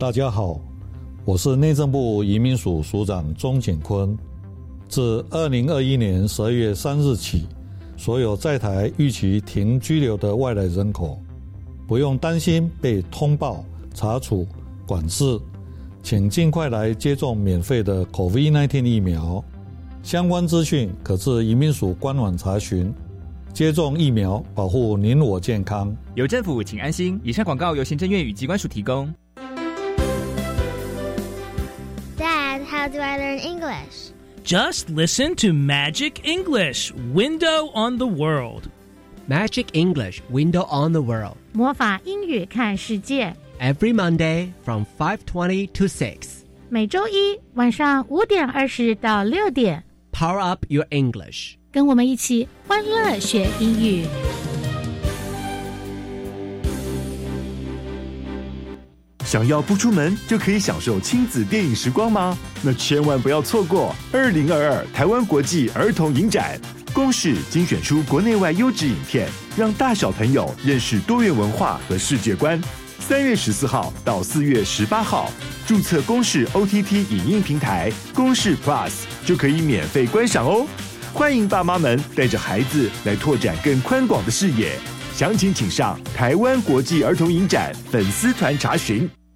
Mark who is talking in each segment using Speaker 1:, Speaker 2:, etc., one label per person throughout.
Speaker 1: 大家好，我是内政部移民署署长钟景坤。自二零二一年十二月三日起，所有在台预期停居留的外来人口，不用担心被通报、查处、管制，请尽快来接种免费的 COVID-19 疫苗。相关资讯可至移民署官网查询。接种疫苗，保护您我健康。
Speaker 2: 有政府，请安心。以上广告由行政院与机关署提供。
Speaker 3: how do I learn English?
Speaker 4: Just listen to Magic English Window on the World.
Speaker 5: Magic English Window on the World.
Speaker 6: 魔法英语看世界。
Speaker 5: Every Monday from 5:20 to 6.
Speaker 6: 每周一晚上五点二十到六点，
Speaker 5: Power up your English.
Speaker 6: 跟我们一起欢乐学英语。
Speaker 7: 想要不出门就可以享受亲子电影时光吗？那千万不要错过二零二二台湾国际儿童影展。公视精选出国内外优质影片，让大小朋友认识多元文化和世界观。三月十四号到四月十八号，注册公视 OTT 影音平台公视 Plus 就可以免费观赏哦。欢迎爸妈们带着孩子来拓展更宽广的视野。详情请上台湾国际儿童影展粉丝团查询。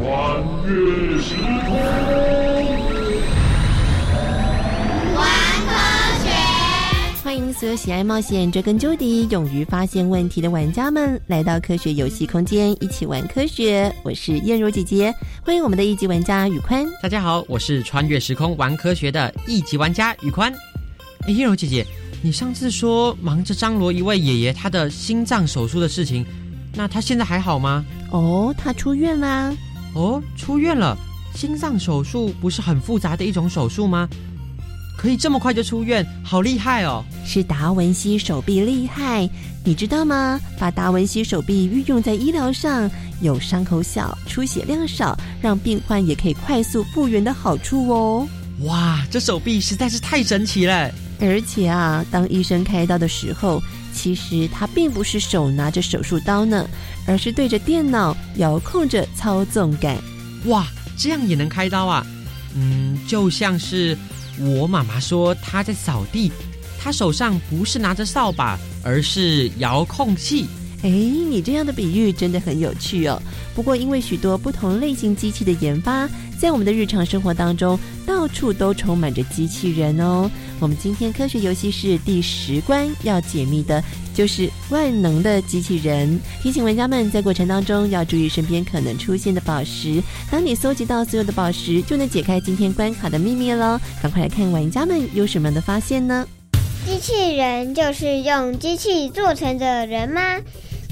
Speaker 8: 穿越时空。
Speaker 9: 欢迎所有喜爱冒险、追根究底、勇于发现问题的玩家们来到科学游戏空间，一起玩科学。我是燕如姐姐，欢迎我们的一级玩家宇宽。
Speaker 10: 大家好，我是穿越时空玩科学的一级玩家宇宽。哎，燕如姐姐，你上次说忙着张罗一位爷爷他的心脏手术的事情，那他现在还好吗？
Speaker 9: 哦，他出院啦。
Speaker 10: 哦，出院了。心脏手术不是很复杂的一种手术吗？可以这么快就出院，好厉害哦！
Speaker 9: 是达文西手臂厉害，你知道吗？把达文西手臂运用在医疗上，有伤口小、出血量少，让病患也可以快速复原的好处哦。
Speaker 10: 哇，这手臂实在是太神奇了！
Speaker 9: 而且啊，当医生开刀的时候，其实他并不是手拿着手术刀呢，而是对着电脑遥控着操纵杆。
Speaker 10: 哇，这样也能开刀啊？嗯，就像是。我妈妈说她在扫地，她手上不是拿着扫把，而是遥控器。
Speaker 9: 哎，你这样的比喻真的很有趣哦。不过，因为许多不同类型机器的研发，在我们的日常生活当中，到处都充满着机器人哦。我们今天科学游戏室第十关要解密的就是万能的机器人。提醒玩家们在过程当中要注意身边可能出现的宝石。当你搜集到所有的宝石，就能解开今天关卡的秘密喽。赶快来看玩家们有什么样的发现呢？
Speaker 3: 机器人就是用机器做成的人吗？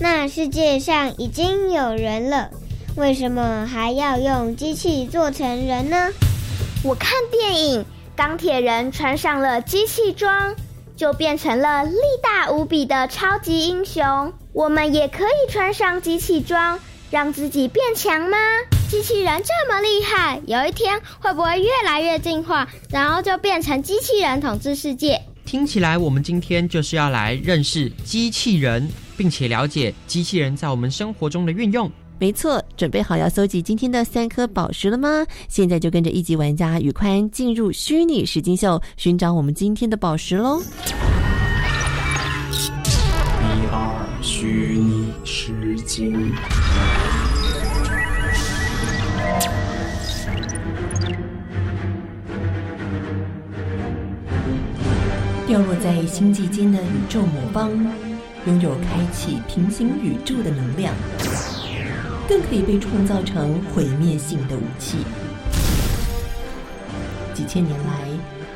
Speaker 3: 那世界上已经有人了，为什么还要用机器做成人呢？
Speaker 11: 我看电影，钢铁人穿上了机器装，就变成了力大无比的超级英雄。我们也可以穿上机器装，让自己变强吗？机器人这么厉害，有一天会不会越来越进化，然后就变成机器人统治世界？
Speaker 10: 听起来，我们今天就是要来认识机器人，并且了解机器人在我们生活中的运用。
Speaker 9: 没错准备好要搜集今天的三颗宝石了吗？现在就跟着一级玩家宇宽进入虚拟石金秀寻找我们今天的宝石喽。
Speaker 12: 一二虚拟石金掉落
Speaker 9: 在星际间的宇宙魔方。拥有开启平行宇宙的能量，更可以被创造成毁灭性的武器。几千年来，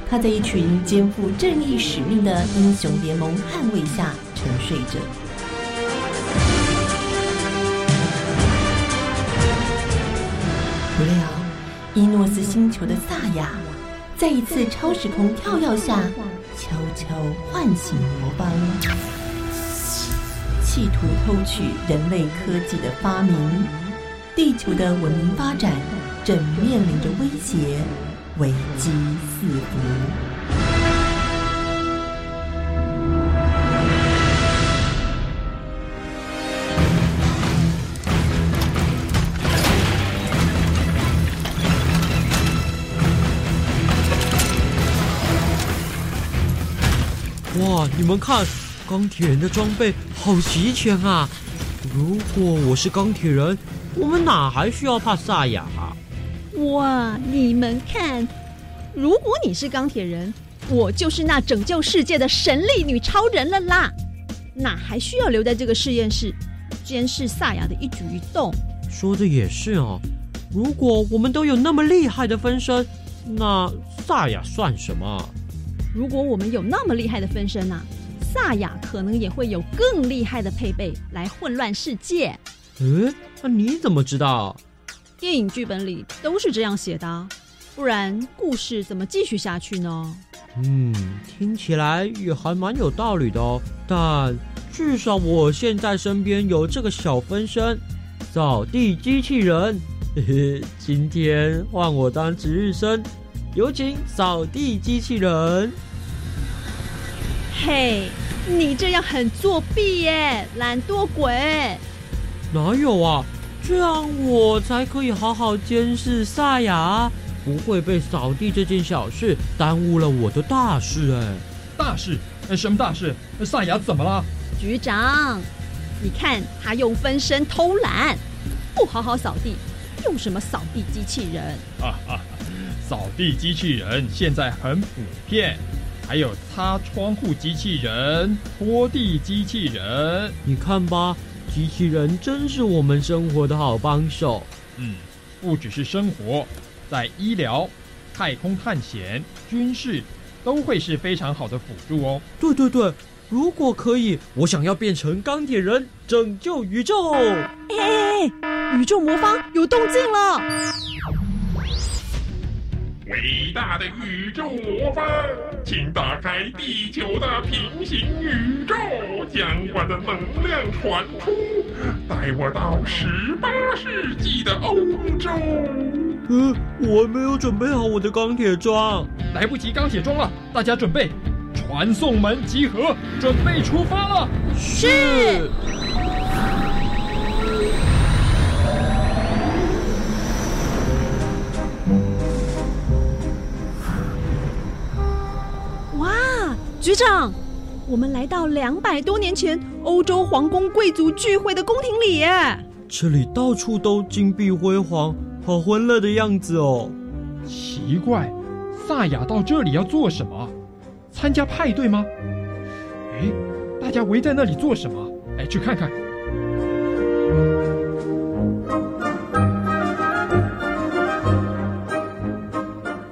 Speaker 9: 他在一群肩负正义使命的英雄联盟捍卫下沉睡着。不料，伊诺斯星球的萨亚，在一次超时空跳跃下，悄悄唤醒魔方，企图偷取人类科技的发明。地球的文明发展正面临着威胁，危机四伏。
Speaker 12: 哇，你们看，钢铁人的装备好齐全啊！如果我是钢铁人，我们哪还需要怕萨亚啊？
Speaker 13: 哇，你们看，如果你是钢铁人，我就是那拯救世界的神力女超人了啦！哪还需要留在这个实验室监视萨亚的一举一动？
Speaker 12: 说的也是哦。如果我们都有那么厉害的分身，那萨亚算什么？
Speaker 13: 如果我们有那么厉害的分身啊，萨亚可能也会有更厉害的配备来混乱世界。
Speaker 12: 嗯，那你怎么知道？
Speaker 13: 电影剧本里都是这样写的，不然故事怎么继续下去呢？
Speaker 12: 嗯，听起来也还蛮有道理的哦。但至少我现在身边有这个小分身——扫地机器人。嘿嘿，今天换我当值日生。有请扫地机器人。
Speaker 13: 嘿，你这样很作弊耶，懒惰鬼！
Speaker 12: 哪有啊？这样我才可以好好监视萨雅，不会被扫地这件小事耽误了我的大事哎。
Speaker 14: 大事？什么大事？萨雅怎么了？
Speaker 13: 局长，你看他用分身偷懒，不好好扫地，用什么扫地机器人？
Speaker 14: 啊啊！扫地机器人现在很普遍，还有擦窗户机器人、拖地机器人。
Speaker 12: 你看吧，机器人真是我们生活的好帮手。
Speaker 14: 嗯，不只是生活，在医疗、太空探险、军事，都会是非常好的辅助哦。
Speaker 12: 对对对，如果可以，我想要变成钢铁人，拯救宇宙。
Speaker 13: 哎，宇宙魔方有动静了。
Speaker 8: 伟大的宇宙魔方，请打开地球的平行宇宙，将我的能量传出，带我到十八世纪的欧洲。
Speaker 12: 呃，我没有准备好我的钢铁装，
Speaker 14: 来不及钢铁装了，大家准备，传送门集合，准备出发了。
Speaker 13: 是。局长，我们来到两百多年前欧洲皇宫贵族聚会的宫廷里耶。
Speaker 12: 这里到处都金碧辉煌，好欢乐的样子哦。
Speaker 14: 奇怪，萨雅到这里要做什么？参加派对吗？哎，大家围在那里做什么？哎，去看看。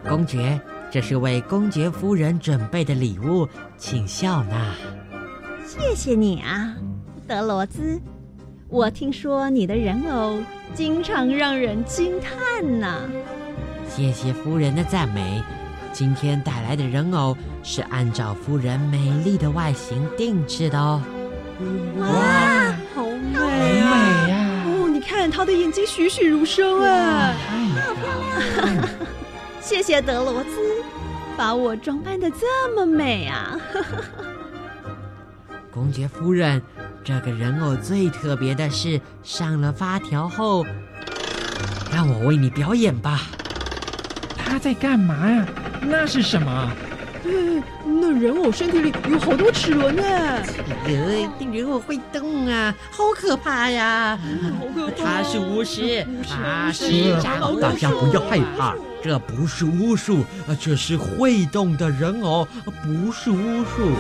Speaker 15: 公爵。这是为公爵夫人准备的礼物，请笑纳。
Speaker 13: 谢谢你啊，德罗兹。我听说你的人偶经常让人惊叹呢。
Speaker 15: 谢谢夫人的赞美。今天带来的人偶是按照夫人美丽的外形定制的哦。
Speaker 13: 哇，好美啊！哦，你看她的眼睛栩栩如生啊，太漂亮。谢谢德罗兹，把我装扮的这么美啊！
Speaker 15: 公爵夫人，这个人偶最特别的是上了发条后，让我为你表演吧。
Speaker 14: 他在干嘛呀？那是什么？
Speaker 13: 嗯，那人偶身体里有好多齿轮呢。
Speaker 15: 呃，这人偶会动啊，好可怕呀！
Speaker 13: 好可怕！
Speaker 15: 他是巫师，他是
Speaker 10: 大家不要害怕，这不是巫术，这是会动的人偶，不是巫术。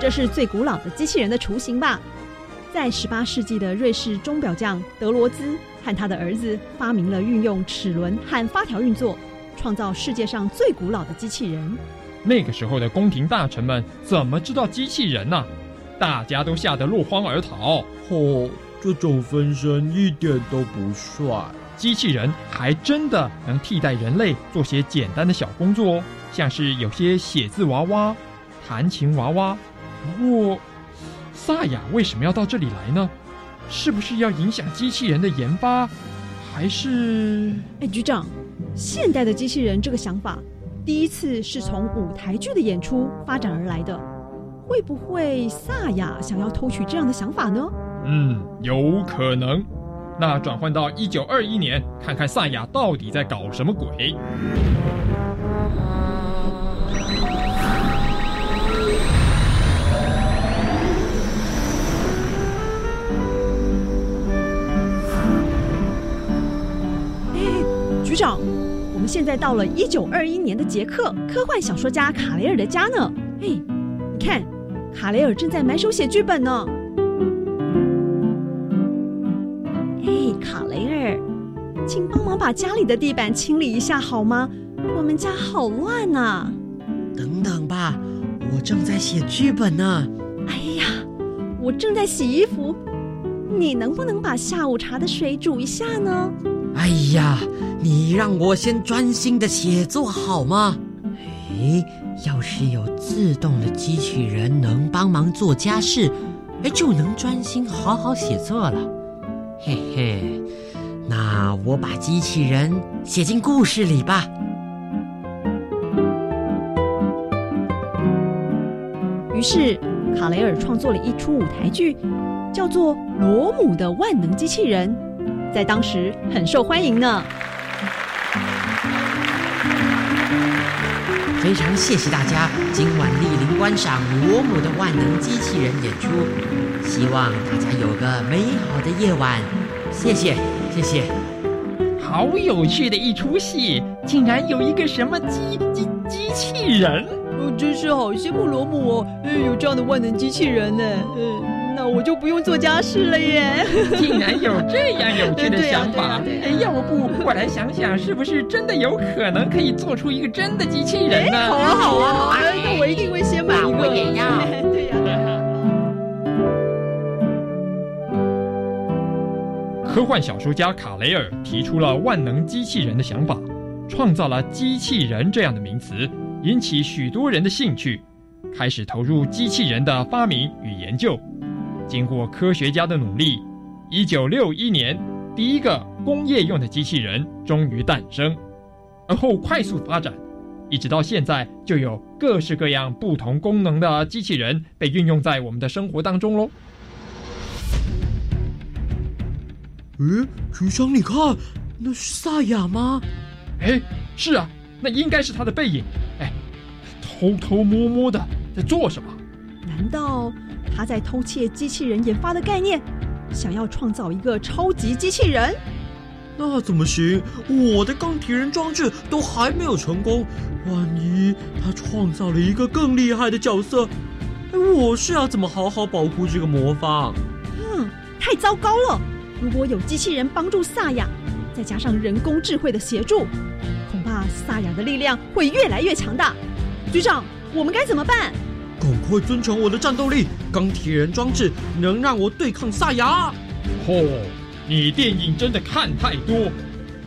Speaker 13: 这是最古老的机器人的雏形吧？在十八世纪的瑞士钟表匠德罗兹和他的儿子发明了运用齿轮和发条运作，创造世界上最古老的机器人。
Speaker 14: 那个时候的宫廷大臣们怎么知道机器人呢、大家都吓得落荒而逃。
Speaker 10: 哦，这种分身一点都不帅。
Speaker 14: 机器人还真的能替代人类做些简单的小工作哦，像是有些写字娃娃、弹琴娃娃。不过，萨雅为什么要到这里来呢？是不是要影响机器人的研发，还是……
Speaker 13: 哎，局长，现代的机器人这个想法，第一次是从舞台剧的演出发展而来的。会不会萨雅想要偷取这样的想法呢？
Speaker 14: 嗯，有可能。那转换到一九二一年，看看萨雅到底在搞什么鬼。
Speaker 13: 哎，局长，我们现在到了一九二一年的捷克科幻小说家卡雷尔的家呢。哎，你看，卡雷尔正在埋手写剧本呢。哎，卡雷尔，请帮忙把家里的地板清理一下好吗？我们家好乱呐、
Speaker 15: 等等吧，我正在写剧本呢。
Speaker 13: 哎呀，我正在洗衣服，你能不能把下午茶的水煮一下呢？
Speaker 15: 哎呀，你让我先专心的写作好吗？哎，要是有自动的机器人能帮忙做家事，哎，就能专心好好写作了。嘿嘿，那我把机器人写进故事里吧。
Speaker 13: 于是，卡雷尔创作了一出舞台剧，叫做《罗姆的万能机器人》，在当时很受欢迎呢。
Speaker 15: 非常谢谢大家今晚莅临观赏罗姆的万能机器人演出，希望大家有个美好的夜晚。谢谢，谢谢。
Speaker 14: 好有趣的一出戏，竟然有一个什么机机机器人？
Speaker 13: 我真是好羡慕罗姆哦，呃有这样的万能机器人呢。呃，那我就不用做家事了耶。
Speaker 14: 竟然有这样有趣的想法！哎要不我来想想，是不是真的有可能可以做出一个真的机器人呢？
Speaker 13: 好啊好啊好啊，那我一定会先买一个。
Speaker 15: 那我也要
Speaker 13: 对呀、
Speaker 14: 科幻小说家卡雷尔提出了万能机器人的想法，创造了机器人这样的名词，引起许多人的兴趣，开始投入机器人的发明与研究。经过科学家的努力，一九六一年，第一个工业用的机器人终于诞生，而后快速发展，一直到现在，就有各式各样不同功能的机器人被运用在我们的生活当中喽。
Speaker 10: 诶，局长，你看，那是萨亚吗？
Speaker 14: 哎，是啊，那应该是他的背影。哎，偷偷摸摸的在做什么？
Speaker 13: 难道他在偷窃机器人研发的概念，想要创造一个超级机器人？
Speaker 10: 那怎么行？我的钢铁人装置都还没有成功，万一他创造了一个更厉害的角色，哎我是要怎么好好保护这个魔方？
Speaker 13: 嗯，太糟糕了！如果有机器人帮助萨亚，再加上人工智慧的协助，恐怕萨亚的力量会越来越强大。局长，我们该怎么办？
Speaker 10: 赶快增强我的战斗力！钢铁人装置能让我对抗萨亚。
Speaker 14: 嚯、你电影真的看太多，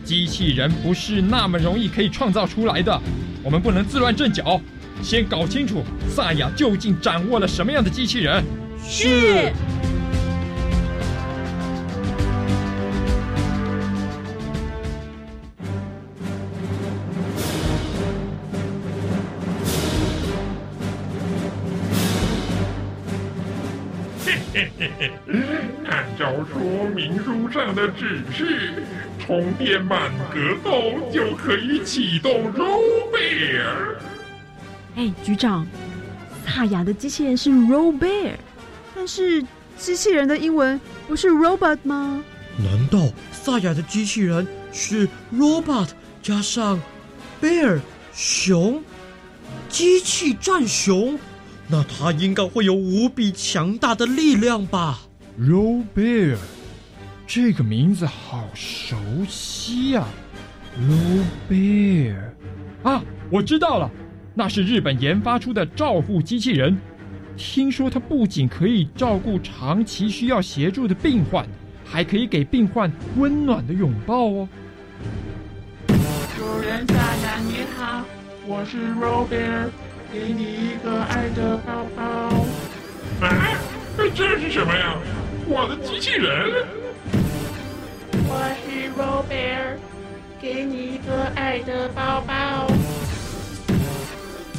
Speaker 14: 机器人不是那么容易可以创造出来的。我们不能自乱阵脚，先搞清楚萨亚究竟掌握了什么样的机器人。
Speaker 13: 是。
Speaker 8: 明书上的指示，充电满格后就可以启动 Robear。
Speaker 13: 哎，局长，萨雅的机器人是 Robear，但是机器人的英文不是 robot 吗？
Speaker 15: 难道萨雅的机器人是 robot 加上 bear 熊？机器战熊？那它应该会有无比强大的力量吧
Speaker 14: r o Bear，这个名字好熟悉呀 r o Bear，啊，我知道了，那是日本研发出的照护机器人。听说它不仅可以照顾长期需要协助的病患，还可以给病患温暖的拥抱哦。
Speaker 16: 主人大人你好，我是 r o Bear。给你一个爱的抱抱。
Speaker 8: 啊，这是什么呀？我的机器人。
Speaker 16: 我是 Robert，给你一个爱的抱抱。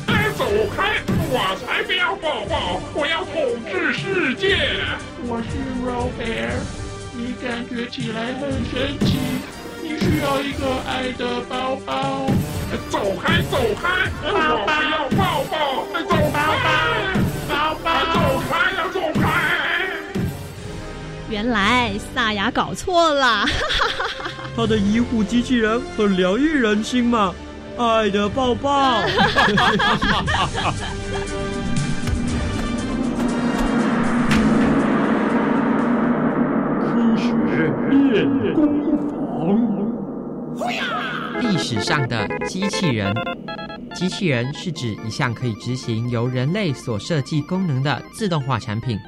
Speaker 8: 哎，走开！我才不要抱抱，我要统治世界。
Speaker 16: 我是 Robert，你感觉起来很神奇，你需要一个爱的抱抱。
Speaker 8: 走开，走开！我不要抱抱！走开！
Speaker 16: 抱抱！
Speaker 8: 走开呀，走开！
Speaker 13: 原来萨雅搞错了，
Speaker 15: 他的医护机器人很疗愈人心嘛，爱的抱抱。
Speaker 8: 科学练功房。
Speaker 10: 历史上的机器人，机器人是指一项可以执行由人类所设计功能的自动化产品，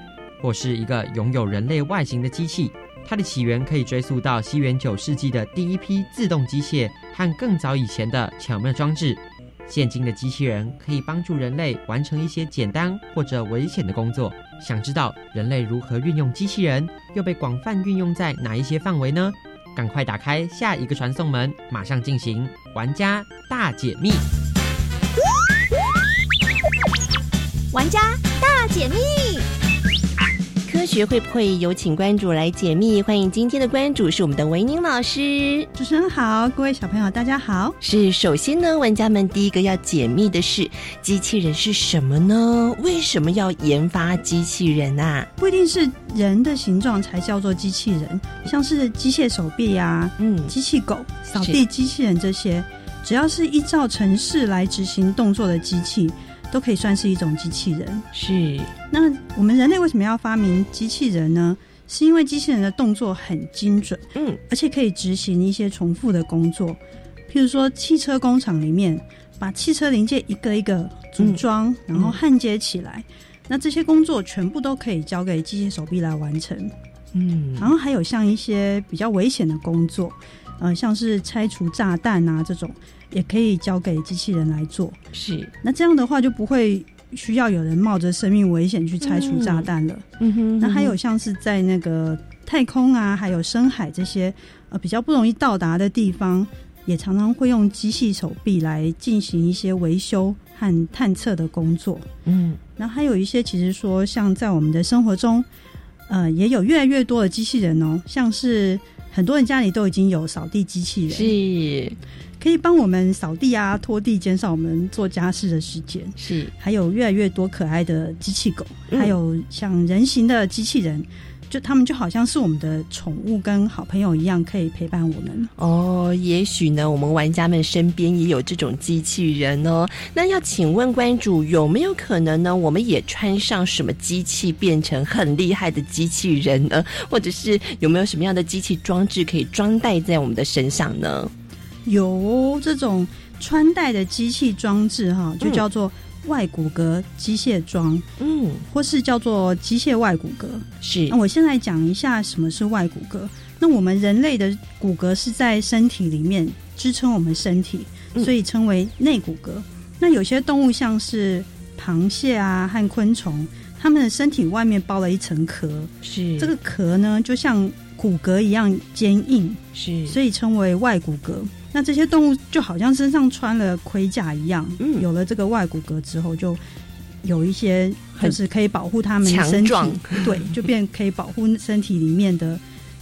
Speaker 10: 或是一个拥有人类外形的机器。它的起源可以追溯到西元九世纪的第一批自动机械和更早以前的巧妙装置。现今的机器人可以帮助人类完成一些简单或者危险的工作。想知道人类如何运用机器人，又被广泛运用在哪一些范围呢？赶快打开下一个传送门，马上进行玩家大解密。
Speaker 13: 玩家大解密，
Speaker 9: 科学会不会有请关主来解密？欢迎今天的关主是我们的维宁老师。
Speaker 17: 主持人好，各位小朋友大家好。
Speaker 9: 是，首先呢，玩家们第一个要解密的是机器人是什么呢？为什么要研发机器人啊？
Speaker 17: 不一定是人的形状才叫做机器人，像是机械手臂呀、嗯，机器狗、扫地机器人这些，只要是依照程式来执行动作的机器。都可以算是一种机器人。
Speaker 9: 是，
Speaker 17: 那我们人类为什么要发明机器人呢？是因为机器人的动作很精准，嗯，而且可以执行一些重复的工作。譬如说，汽车工厂里面把汽车零件一个一个组装，然后焊接起来，那这些工作全部都可以交给机械手臂来完成。嗯，然后还有像一些比较危险的工作，呃，像是拆除炸弹啊这种。也可以交给机器人来做，
Speaker 9: 是
Speaker 17: 那这样的话就不会需要有人冒着生命危险去拆除炸弹了。嗯哼，那还有像是在那个太空啊，还有深海这些呃比较不容易到达的地方，也常常会用机器手臂来进行一些维修和探测的工作。嗯，那还有一些其实说像在我们的生活中，呃，也有越来越多的机器人哦，像是很多人家里都已经有扫地机器人。
Speaker 9: 是。
Speaker 17: 可以帮我们扫地啊、拖地，减少我们做家事的时间。
Speaker 9: 是，
Speaker 17: 还有越来越多可爱的机器狗，还有像人形的机器人，就他们就好像是我们的宠物跟好朋友一样，可以陪伴我们。
Speaker 9: 哦，也许呢，我们玩家们身边也有这种机器人哦。那要请问关主，有没有可能呢？我们也穿上什么机器，变成很厉害的机器人呢？或者是有没有什么样的机器装置可以装戴在我们的身上呢？
Speaker 17: 有这种穿戴的机器装置哈，就叫做外骨骼机械装，嗯，或是叫做机械外骨骼。
Speaker 9: 是，
Speaker 17: 那我现在讲一下什么是外骨骼。那我们人类的骨骼是在身体里面支撑我们身体，所以称为内骨骼。那有些动物像是螃蟹啊和昆虫，它们的身体外面包了一层壳，
Speaker 9: 是
Speaker 17: 这个壳呢，就像骨骼一样坚硬，
Speaker 9: 是，
Speaker 17: 所以称为外骨骼。那这些动物就好像身上穿了盔甲一样，嗯，有了这个外骨骼之后，就有一些就是可以保护它们
Speaker 9: 强
Speaker 17: 身体，对，就变可以保护身体里面的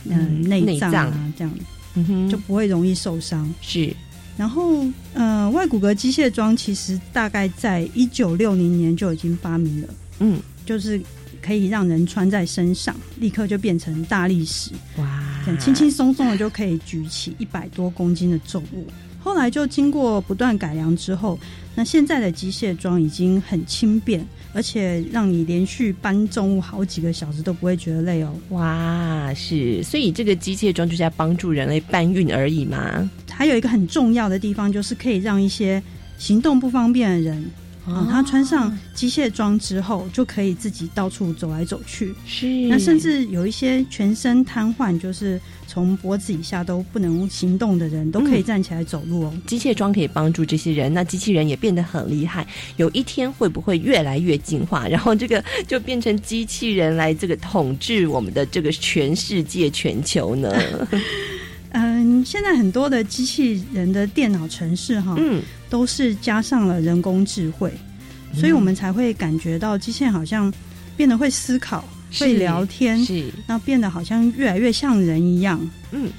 Speaker 17: 嗯、
Speaker 9: 嗯
Speaker 17: 内脏
Speaker 9: 内脏
Speaker 17: 啊，这样
Speaker 9: 嗯哼
Speaker 17: 就不会容易受伤。
Speaker 9: 是，
Speaker 17: 然后呃，外骨骼机械装其实大概在一九六零年就已经发明了，
Speaker 9: 嗯，
Speaker 17: 就是可以让人穿在身上，立刻就变成大力士，
Speaker 9: 哇，
Speaker 17: 这样轻轻松松的就可以举起一百多公斤的重物。后来就经过不断改良之后，那现在的机械装已经很轻便，而且让你连续搬重物好几个小时都不会觉得累哦。
Speaker 9: 哇，是，所以这个机械装就是要帮助人类搬运而已嘛。
Speaker 17: 还有一个很重要的地方，就是可以让一些行动不方便的人。啊、他穿上机械装之后，就可以自己到处走来走去。
Speaker 9: 是，
Speaker 17: 那甚至有一些全身瘫痪，就是从脖子以下都不能行动的人，都可以站起来走路哦。
Speaker 9: 机械装可以帮助这些人，那机器人也变得很厉害。有一天会不会越来越进化，然后这个就变成机器人来这个统治我们的这个全世界、全球呢？
Speaker 17: 嗯，现在很多的机器人的电脑城市哈，
Speaker 9: 嗯，
Speaker 17: 都是加上了人工智慧，所以我们才会感觉到机器人好像变得会思考、会聊天，
Speaker 9: 是，
Speaker 17: 那变得好像越来越像人一样。
Speaker 9: 嗯，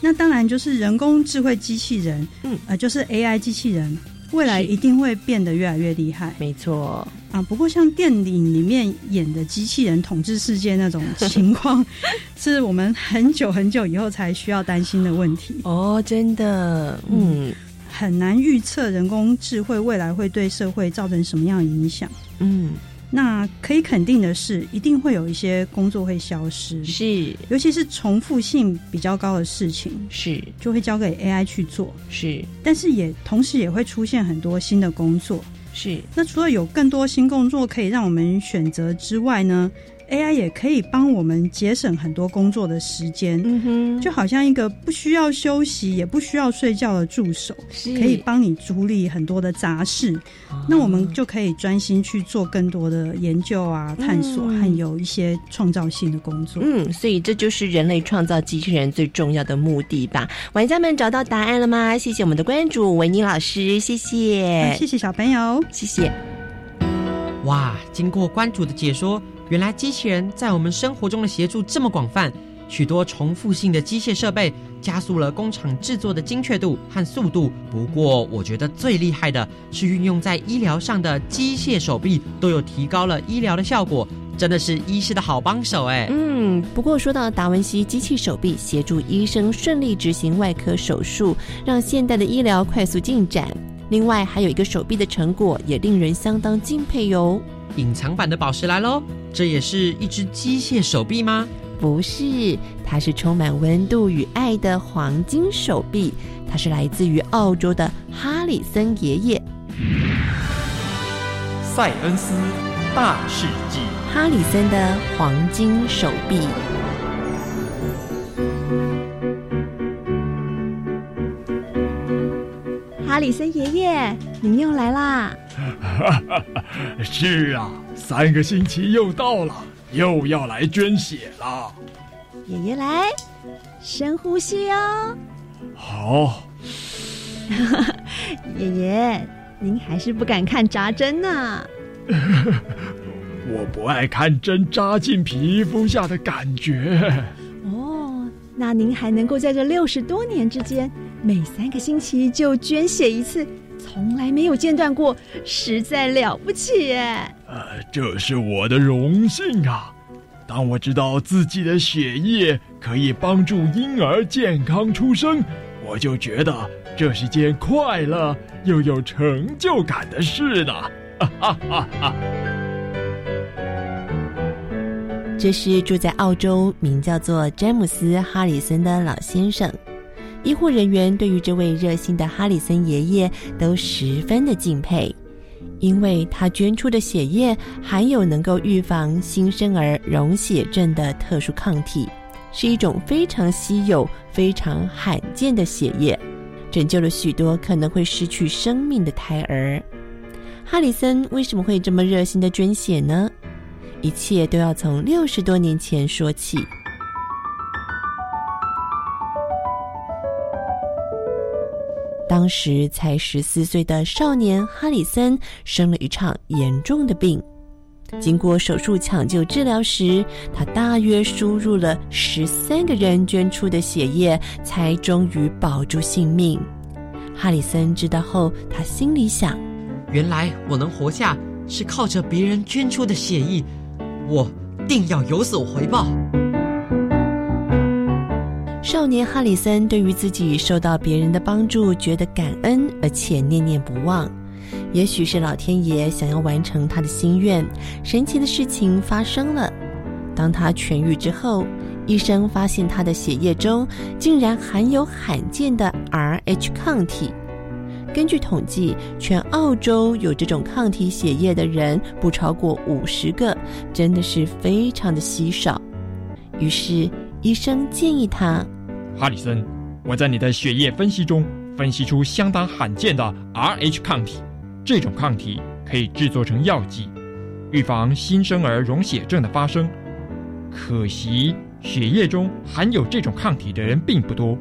Speaker 17: 那当然就是人工智慧机器人，
Speaker 9: 嗯，
Speaker 17: 呃，就是 AI 机器人，未来一定会变得越来越厉害。
Speaker 9: 没错
Speaker 17: 啊，不过像电影里面演的机器人统治世界那种情况，是我们很久很久以后才需要担心的问题。
Speaker 9: 哦，真的，嗯，
Speaker 17: 很难预测人工智慧未来会对社会造成什么样的影响。
Speaker 9: 嗯，
Speaker 17: 那可以肯定的是，一定会有一些工作会消失，
Speaker 9: 是，
Speaker 17: 尤其是重复性比较高的事情，
Speaker 9: 是。
Speaker 17: 就会交给 AI 去做，
Speaker 9: 是，
Speaker 17: 但是也同时也会出现很多新的工作，
Speaker 9: 是。
Speaker 17: 那除了有更多新工作可以让我们选择之外呢？AI 也可以帮我们节省很多工作的时间，
Speaker 9: 嗯哼，
Speaker 17: 就好像一个不需要休息也不需要睡觉的助手，可以帮你处理很多的杂事。那我们就可以专心去做更多的研究啊、探索，
Speaker 9: 嗯
Speaker 17: 和有一些创造性的工作。
Speaker 9: 嗯，所以这就是人类创造机器人最重要的目的吧？玩家们找到答案了吗？谢谢我们的关注维尼老师，谢谢，
Speaker 17: 谢谢小朋友，
Speaker 9: 谢谢。
Speaker 10: 哇，经过关主的解说，原来机器人在我们生活中的协助这么广泛，许多重复性的机械设备加速了工厂制作的精确度和速度。不过，我觉得最厉害的是运用在医疗上的机械手臂，都有提高了医疗的效果，真的是医师的好帮手哎。
Speaker 9: 嗯，不过说到达文西机器手臂协助医生顺利执行外科手术，让现代的医疗快速进展。另外，还有一个手臂的成果也令人相当敬佩哟。
Speaker 10: 隐藏版的宝石来喽，这也是一只机械手臂吗？
Speaker 9: 不是，它是充满温度与爱的黄金手臂，它是来自于澳洲的哈里森爷爷。
Speaker 18: 塞恩斯大世纪。
Speaker 9: 哈里森的黄金手臂。
Speaker 13: 哈里森爷爷，您又来啦！
Speaker 16: 是啊，三个星期又到了，又要来捐血了。
Speaker 13: 爷爷来，深呼吸哦。
Speaker 16: 好，
Speaker 13: 爷爷，您还是不敢看扎针呢、
Speaker 16: 我不爱看针扎进皮肤下的感觉。
Speaker 13: 哦，那您还能够在这六十多年之间，每三个星期就捐血一次，从来没有间断过，实在了不起耶！
Speaker 16: 呃，这是我的荣幸啊！当我知道自己的血液可以帮助婴儿健康出生，我就觉得这是件快乐又有成就感的事呢。哈哈哈哈！
Speaker 9: 这是住在澳洲，名叫做詹姆斯·哈里森的老先生。医护人员对于这位热心的哈里森爷爷都十分的敬佩，因为他捐出的血液含有能够预防新生儿溶血症的特殊抗体，是一种非常稀有、非常罕见的血液，拯救了许多可能会失去生命的胎儿。哈里森为什么会这么热心的捐血呢？一切都要从六十多年前说起。当时才十四岁的少年哈里森生了一场严重的病，经过手术抢救治疗时，他大约输入了十三个人捐出的血液，才终于保住性命。哈里森知道后，他心里想：
Speaker 15: 原来我能活下是靠着别人捐出的血液，我定要有所回报。
Speaker 9: 少年哈里森对于自己受到别人的帮助觉得感恩，而且念念不忘。也许是老天爷想要完成他的心愿，神奇的事情发生了。当他痊愈之后，医生发现他的血液中竟然含有罕见的 Rh 抗体。根据统计，全澳洲有这种抗体血液的人不超过五十个，真的是非常的稀少。于是医生建议他：
Speaker 14: 哈里森，我在你的血液分析中分析出相当罕见的 Rh 抗体。这种抗体可以制作成药剂，预防新生儿溶血症的发生。可惜血液中含有这种抗体的人并不多，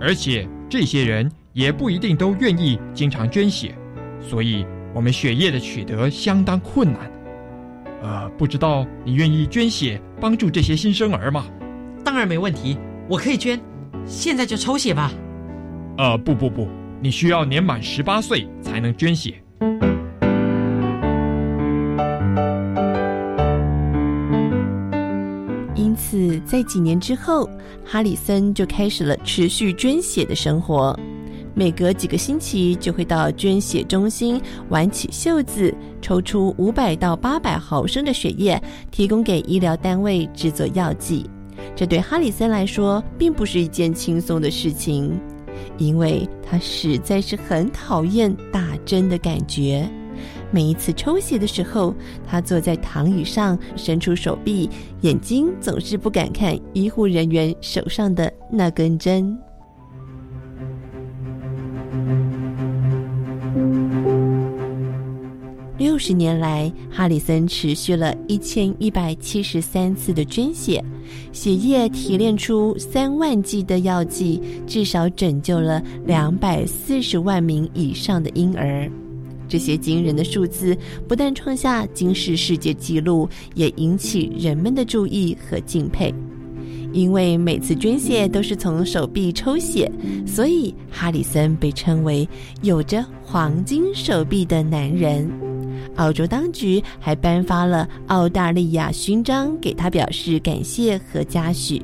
Speaker 14: 而且这些人也不一定都愿意经常捐血，所以我们血液的取得相当困难。呃，不知道你愿意捐血帮助这些新生儿吗？
Speaker 15: 当然没问题，我可以捐，现在就抽血吧。
Speaker 14: 呃，不不不，你需要年满十八岁才能捐血。
Speaker 9: 因此，在几年之后，哈里森就开始了持续捐血的生活。每隔几个星期，就会到捐血中心挽起袖子，抽出五百到八百毫升的血液，提供给医疗单位制作药剂。这对哈里森来说，并不是一件轻松的事情。因为他实在是很讨厌打针的感觉。每一次抽血的时候，他坐在躺椅上，伸出手臂，眼睛总是不敢看医护人员手上的那根针。六十年来，哈里森持续了一千一百七十三次的捐血，血液提炼出三万剂的药剂，至少拯救了两百四十万名以上的婴儿。这些惊人的数字不但创下惊世世界纪录，也引起人们的注意和敬佩。因为每次捐血都是从手臂抽血，所以哈里森被称为有着黄金手臂的男人。澳洲当局还颁发了澳大利亚勋章给他，表示感谢和嘉许。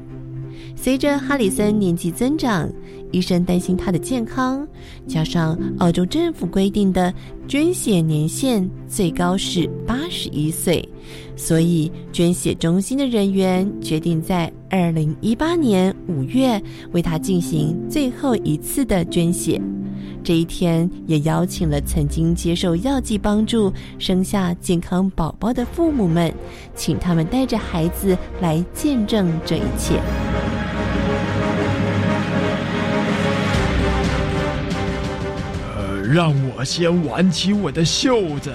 Speaker 9: 随着哈里森年纪增长，医生担心他的健康，加上澳洲政府规定的捐血年限最高是八十一岁，所以捐血中心的人员决定在二零一八年五月为他进行最后一次的捐血。这一天也邀请了曾经接受药剂帮助生下健康宝宝的父母们，请他们带着孩子来见证这一切。
Speaker 16: 让我先挽起我的袖子。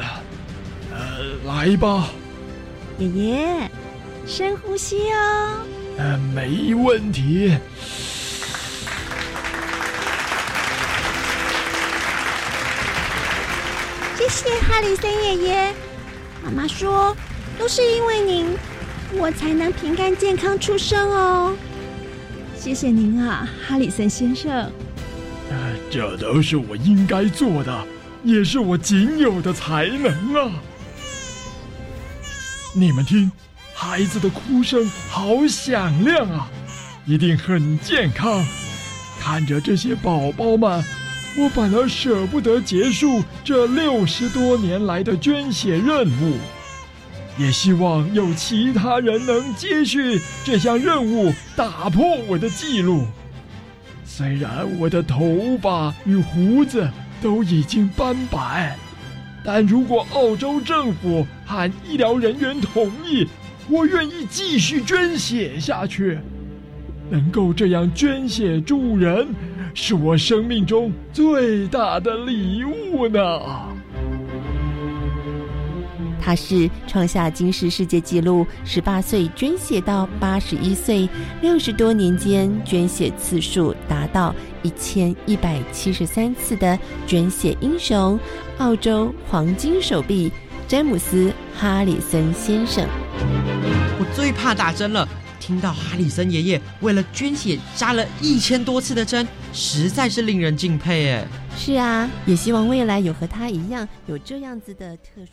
Speaker 16: 呃，来吧，
Speaker 13: 爷爷，深呼吸哦。
Speaker 16: 呃，没问题。
Speaker 13: 谢谢哈里森爷爷。妈妈说，都是因为您，我才能平安健康出生哦。谢谢您啊，哈里森先生。
Speaker 16: 这都是我应该做的，也是我仅有的才能啊！你们听，孩子的哭声好响亮啊，一定很健康。看着这些宝宝们。我反而舍不得结束这六十多年来的捐血任务，也希望有其他人能接续这项任务，打破我的记录。虽然我的头发与胡子都已经斑白，但如果澳洲政府和医疗人员同意，我愿意继续捐血下去。能够这样捐血助人。是我生命中最大的礼物呢。
Speaker 9: 他是创下金氏世界纪录，十八岁捐血到八十一岁，六十多年间捐血次数达到一千一百七十三次的捐血英雄——澳洲黄金手臂詹姆斯·哈里森先生。
Speaker 10: 我最怕打针了，听到哈里森爷爷为了捐血扎了一千多次的针，实在是令人敬佩哎。
Speaker 9: 是啊，也希望未来有和他一样有这样子的特殊。